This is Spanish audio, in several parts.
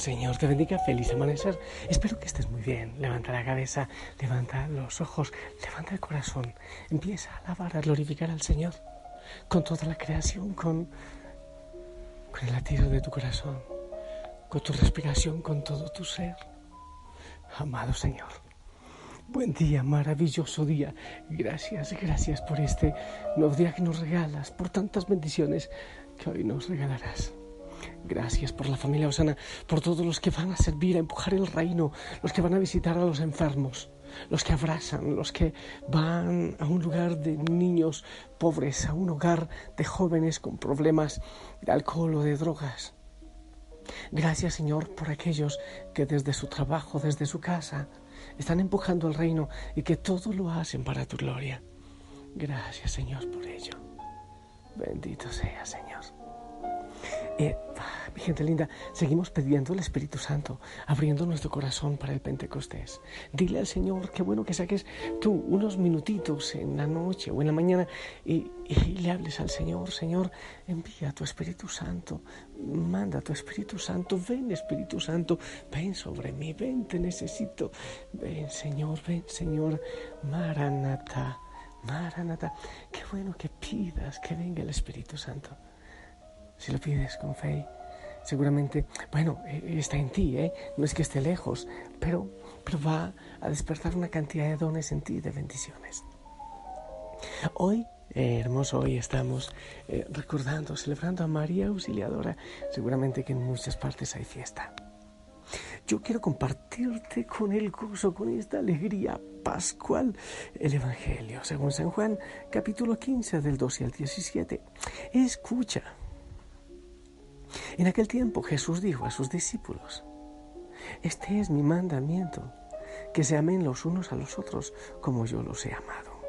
Señor te bendiga, feliz amanecer. Espero que estés muy bien. Levanta la cabeza, levanta los ojos, levanta el corazón. Empieza a alabar, a glorificar al Señor con toda la creación, con, con el latido de tu corazón, con tu respiración, con todo tu ser. Amado Señor. Buen día, maravilloso día. Gracias, gracias por este nuevo día que nos regalas, por tantas bendiciones que hoy nos regalarás. Gracias por la familia Osana, por todos los que van a servir, a empujar el reino, los que van a visitar a los enfermos, los que abrazan, los que van a un lugar de niños pobres, a un hogar de jóvenes con problemas de alcohol o de drogas. Gracias Señor por aquellos que desde su trabajo, desde su casa, están empujando el reino y que todo lo hacen para tu gloria. Gracias Señor por ello. Bendito sea Señor. Eh, mi gente linda, seguimos pidiendo el Espíritu Santo, abriendo nuestro corazón para el Pentecostés. Dile al Señor, qué bueno que saques tú unos minutitos en la noche o en la mañana y, le hables al Señor, Señor, envía tu Espíritu Santo, manda tu Espíritu Santo, ven Espíritu Santo, ven sobre mí, ven, te necesito, ven Señor, ven Señor, Maranata, Maranata, qué bueno que pidas que venga el Espíritu Santo si lo pides con fe, seguramente, bueno, eh, está en ti, ¿eh? no es que esté lejos, pero, pero va a despertar una cantidad de dones en ti, de bendiciones. Hoy, eh, hermoso, hoy estamos eh, recordando, celebrando a María Auxiliadora, seguramente que en muchas partes hay fiesta. Yo quiero compartirte con el gozo, con esta alegría pascual, el Evangelio, según San Juan, capítulo 15, del 12 al 17. Escucha. En aquel tiempo Jesús dijo a sus discípulos, Este es mi mandamiento, que se amen los unos a los otros como yo los he amado.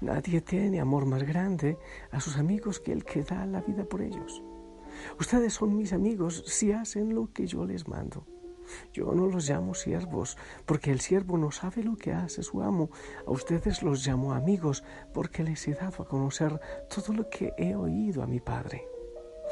Nadie tiene amor más grande a sus amigos que el que da la vida por ellos. Ustedes son mis amigos si hacen lo que yo les mando. Yo no los llamo siervos, porque el siervo no sabe lo que hace su amo. A ustedes los llamo amigos, porque les he dado a conocer todo lo que he oído a mi Padre.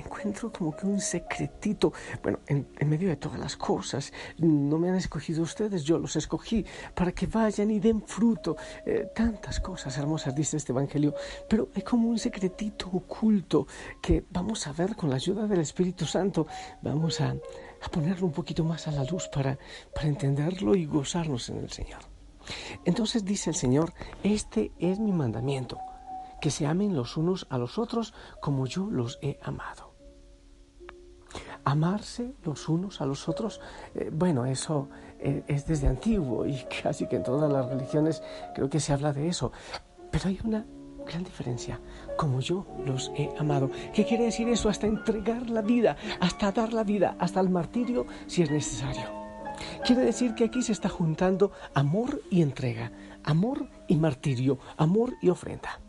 encuentro como que un secretito, bueno, en, medio de todas las cosas. No me han escogido ustedes, yo los escogí para que vayan y den fruto. Eh, tantas cosas hermosas dice este Evangelio, pero hay como un secretito oculto que vamos a ver con la ayuda del Espíritu Santo. Vamos a, a ponerlo un poquito más a la luz para, para entenderlo y gozarnos en el Señor. Entonces dice el Señor, este es mi mandamiento que se amen los unos a los otros como yo los he amado amarse los unos a los otros, eh, bueno, eso eh, es desde antiguo y casi que en todas las religiones creo que se habla de eso. Pero hay una gran diferencia, como yo los he amado. ¿Qué quiere decir eso? Hasta entregar la vida, hasta dar la vida, hasta el martirio si es necesario. Quiere decir que aquí se está juntando amor y entrega, amor y martirio, amor y ofrenda.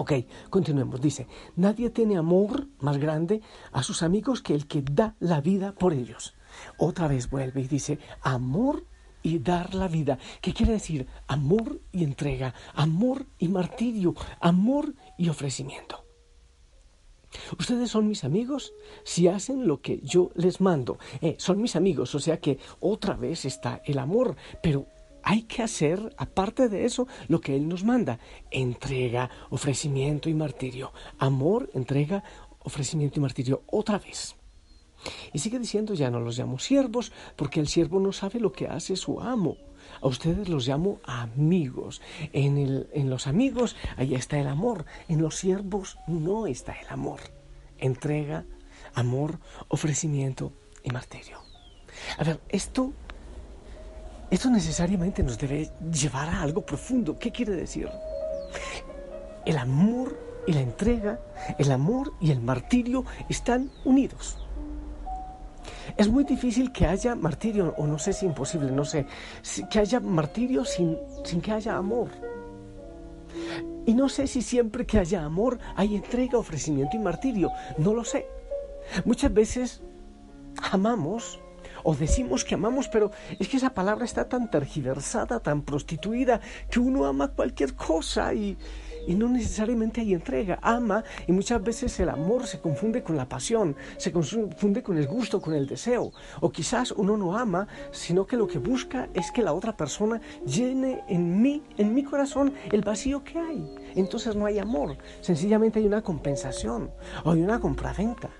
Ok, continuemos. Dice, nadie tiene amor más grande a sus amigos que el que da la vida por ellos. otra vez vuelve y dice, amor y dar la vida. ¿Qué quiere decir? Amor y entrega, amor y martirio, amor y ofrecimiento. Ustedes son mis amigos si hacen lo que yo les mando. Eh, son mis amigos, o sea que otra vez está el amor, pero hay que hacer, aparte de eso, lo que Él nos manda. Entrega, ofrecimiento y martirio. Amor, entrega, ofrecimiento y martirio. Otra vez. Y sigue diciendo, ya no los llamo siervos, porque el siervo no sabe lo que hace su amo. A ustedes los llamo amigos. En, el, en los amigos, ahí está el amor. En los siervos no está el amor. Entrega, amor, ofrecimiento y martirio. A ver, esto, esto necesariamente nos debe llevar a algo profundo. ¿Qué quiere decir? El amor y la entrega, el amor y el martirio están unidos. Es muy difícil que haya martirio, o no sé si imposible, no sé, que haya martirio sin, sin que haya amor. Y no sé si siempre que haya amor hay entrega, ofrecimiento y martirio, no lo sé. Muchas veces amamos o decimos que amamos, pero es que esa palabra está tan tergiversada, tan prostituida, que uno ama cualquier cosa y, y no necesariamente hay entrega. Ama y muchas veces el amor se confunde con la pasión, se confunde con el gusto, con el deseo. O quizás uno no ama, sino que lo que busca es que la otra persona llene en mí, en mi corazón, el vacío que hay. Entonces no hay amor, sencillamente hay una compensación o hay una compraventa.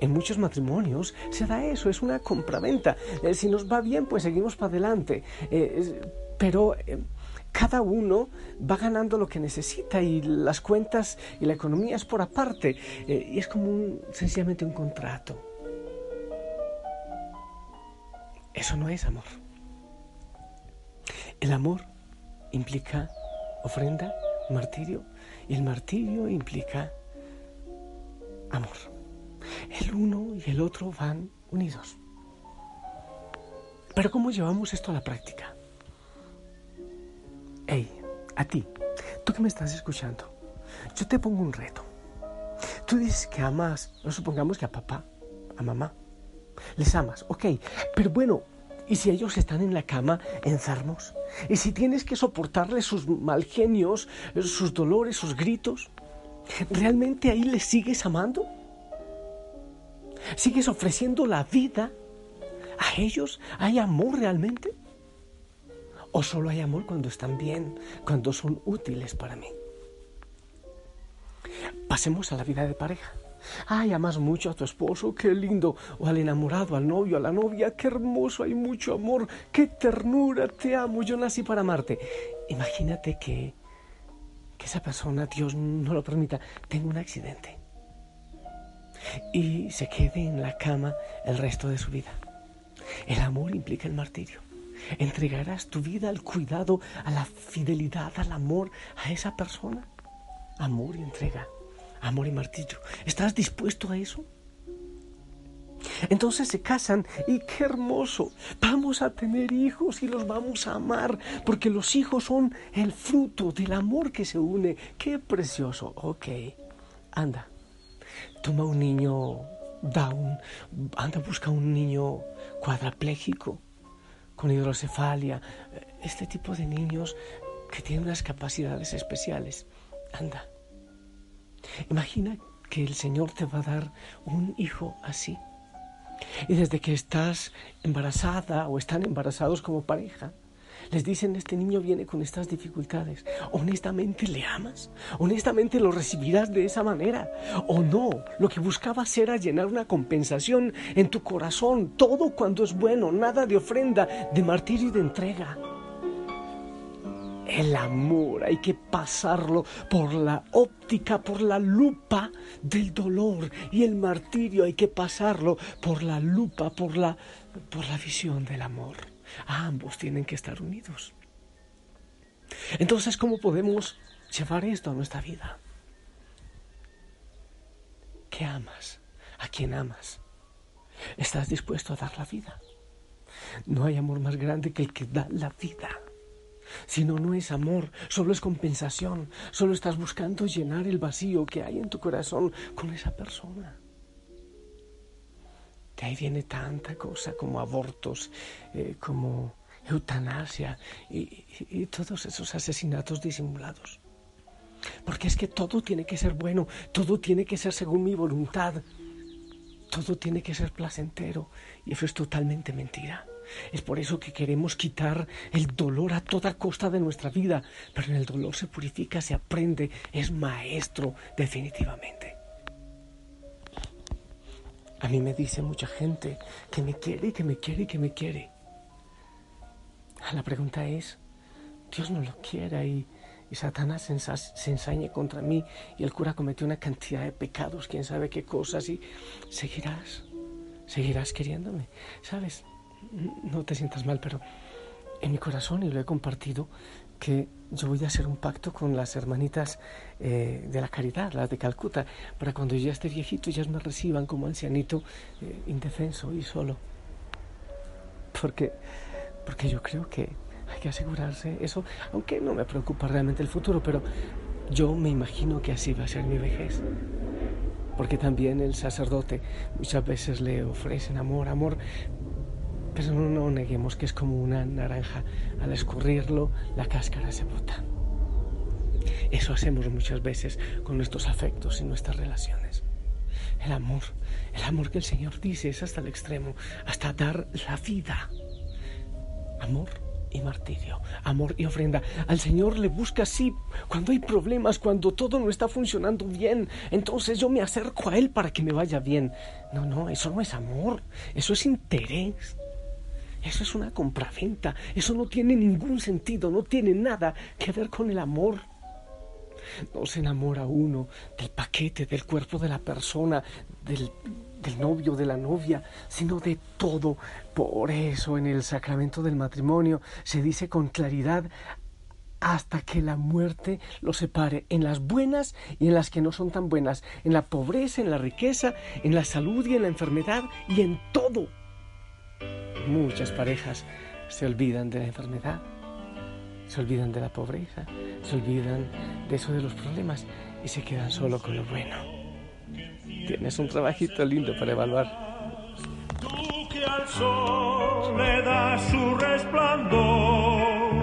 En muchos matrimonios se da eso, es una compraventa. Eh, si nos va bien, pues seguimos para adelante. Eh, pero eh, cada uno va ganando lo que necesita y las cuentas y la economía es por aparte. Y es como sencillamente un contrato. Eso no es amor. El amor implica ofrenda, martirio, y el martirio implica amor. El uno y el otro van unidos. Pero ¿cómo llevamos esto a la práctica? Hey, a ti, tú que me estás escuchando, yo te pongo un reto. Tú dices que amas, no supongamos que a papá, a mamá, les amas, ok, pero bueno, ¿y si ellos están en la cama enfermos? ¿Y si tienes que soportarles sus mal genios, sus dolores, sus gritos? ¿Realmente ahí les sigues amando? ¿Sigues ofreciendo la vida a ellos? ¿Hay amor realmente? ¿O solo hay amor cuando están bien, cuando son útiles para mí? Pasemos a la vida de pareja. Ay, amas mucho a tu esposo, qué lindo. O al enamorado, al novio, a la novia, qué hermoso, hay mucho amor, qué ternura, te amo, yo nací para amarte. Imagínate que, que esa persona, Dios no lo permita, tenga un accidente y se quede en la cama el resto de su vida. El amor implica el martirio. ¿Entregarás tu vida al cuidado, a la fidelidad, al amor a esa persona? Amor y entrega, amor y martillo. ¿Estás dispuesto a eso? Entonces se casan y qué hermoso. Vamos a tener hijos y los vamos a amar porque los hijos son el fruto del amor que se une. Qué precioso. Ok, anda. Toma un niño down, anda, busca un niño cuadrapléjico con hidrocefalia, este tipo de niños que tienen unas capacidades especiales. Anda, imagina que el Señor te va a dar un hijo así. Y desde que estás embarazada o están embarazados como pareja, les dicen, este niño viene con estas dificultades. ¿Honestamente le amas? ¿Honestamente lo recibirás de esa manera? ¿O no? Lo que buscabas era llenar una compensación en tu corazón, todo cuando es bueno, nada de ofrenda, de martirio y de entrega. El amor hay que pasarlo por la óptica, por la lupa del dolor y el martirio hay que pasarlo por la lupa, por la, por la visión del amor. Ambos tienen que estar unidos. Entonces, ¿cómo podemos llevar esto a nuestra vida? ¿Qué amas? ¿A quién amas? ¿Estás dispuesto a dar la vida? No hay amor más grande que el que da la vida. Si no, no es amor, solo es compensación, solo estás buscando llenar el vacío que hay en tu corazón con esa persona. De ahí viene tanta cosa como abortos, eh, como eutanasia y todos esos asesinatos disimulados. Porque es que todo tiene que ser bueno, todo tiene que ser según mi voluntad, todo tiene que ser placentero y eso es totalmente mentira. Es por eso que queremos quitar el dolor a toda costa de nuestra vida, pero en el dolor se purifica, se aprende, es maestro definitivamente. A mí me dice mucha gente que me quiere y que me quiere y que me quiere. La pregunta es, Dios no lo quiera y y Satanás se, ensañe contra mí y el cura cometió una cantidad de pecados, quién sabe qué cosas y seguirás, seguirás queriéndome. ¿Sabes? No te sientas mal, pero en mi corazón, y lo he compartido, que yo voy a hacer un pacto con las hermanitas eh, de la caridad, las de Calcuta, para cuando yo ya esté viejito, ellas me reciban como ancianito eh, indefenso y solo. Porque, porque yo creo que hay que asegurarse eso, aunque no me preocupa realmente el futuro, pero yo me imagino que así va a ser mi vejez. Porque también el sacerdote muchas veces le ofrecen amor, amor, pero no, neguemos que es como una naranja. Al escurrirlo, la cáscara se bota. Eso hacemos muchas veces con nuestros afectos y nuestras relaciones. El amor, el amor que el Señor dice es hasta el extremo, hasta dar la vida. Amor y martirio, amor y ofrenda. Al Señor le busca así cuando hay problemas, cuando todo no está funcionando bien. Entonces yo me acerco a Él para que me vaya bien. No, no, eso no es amor, eso es interés. Eso es una compraventa, eso no tiene ningún sentido, no tiene nada que ver con el amor. No se enamora uno del paquete, del cuerpo de la persona, del del novio, de la novia, sino de todo. Por eso en el sacramento del matrimonio se dice con claridad hasta que la muerte los separe en las buenas y en las que no son tan buenas, en la pobreza, en la riqueza, en la salud y en la enfermedad y en todo. Muchas parejas se olvidan de la enfermedad, se olvidan de la pobreza, se olvidan de eso de los problemas y se quedan solo con lo bueno. Tienes un trabajito lindo para evaluar. Tú que al sol le das su resplandor,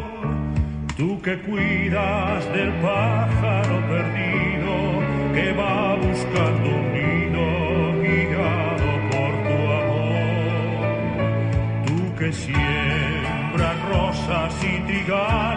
tú que cuidas del pájaro perdido que va buscando que siembras rosas y trigales,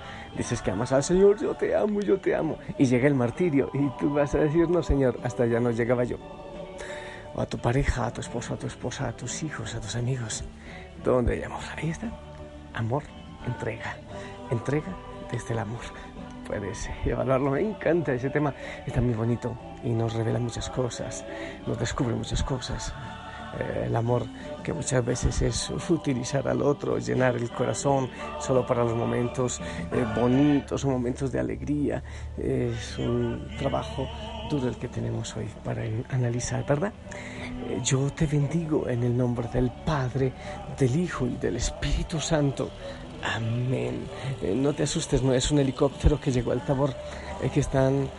dices que amas al Señor, yo te amo, yo te amo. Y llega el martirio y tú vas a decir, no, Señor, hasta ya no llegaba yo. O a tu pareja, a tu esposo, a tu esposa, a tus hijos, a tus amigos. ¿Dónde hay amor? Ahí está. Amor, entrega. Entrega desde el amor. Puedes evaluarlo. Me encanta ese tema. Está muy bonito y nos revela muchas cosas. Nos descubre muchas cosas. Eh, el amor que muchas veces es utilizar al otro, llenar el corazón solo para los momentos eh, bonitos o momentos de alegría. es un trabajo duro el que tenemos hoy para analizar, ¿verdad? Eh, yo te bendigo en el nombre del Padre, del Hijo y del Espíritu Santo. Amén. no te asustes, no es un helicóptero que llegó al tabor, que están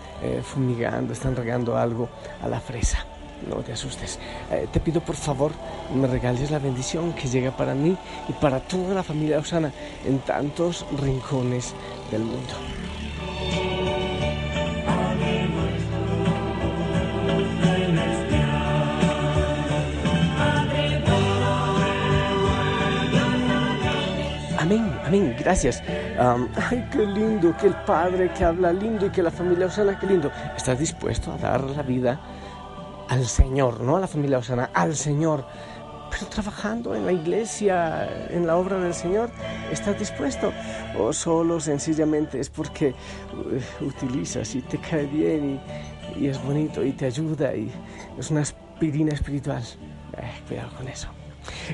fumigando, están regando algo a la fresa no te asustes. Eh, te pido por favor me regales la bendición que llega para mí y para toda la familia Osana en tantos rincones del mundo. Amén, amén, gracias. ay, qué lindo, que el Padre que habla lindo y que la familia Osana, qué lindo. ¿Estás dispuesto a dar la vida al Señor, no a la familia Osana, al Señor. Pero trabajando en la iglesia, en la obra del Señor, ¿estás dispuesto? O solo sencillamente es porque uh, utilizas y te cae bien y, es bonito y te ayuda y es una aspirina espiritual. Eh, cuidado con eso.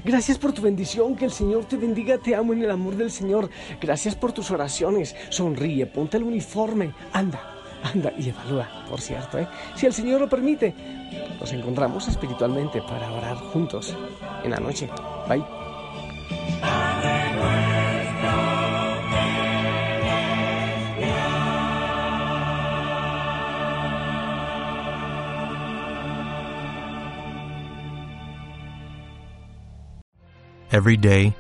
Gracias por tu bendición, que el Señor te bendiga, te amo en el amor del Señor. Gracias por tus oraciones. Sonríe, ponte el uniforme, anda, anda y evalúa, por cierto, ¿eh? si el Señor lo permite. Nos encontramos espiritualmente para orar juntos en la noche. Bye. Every day,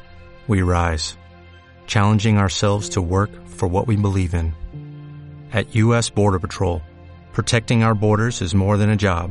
we rise, challenging ourselves to work for what we believe in. At U.S. Border Patrol, protecting our borders is more than a job,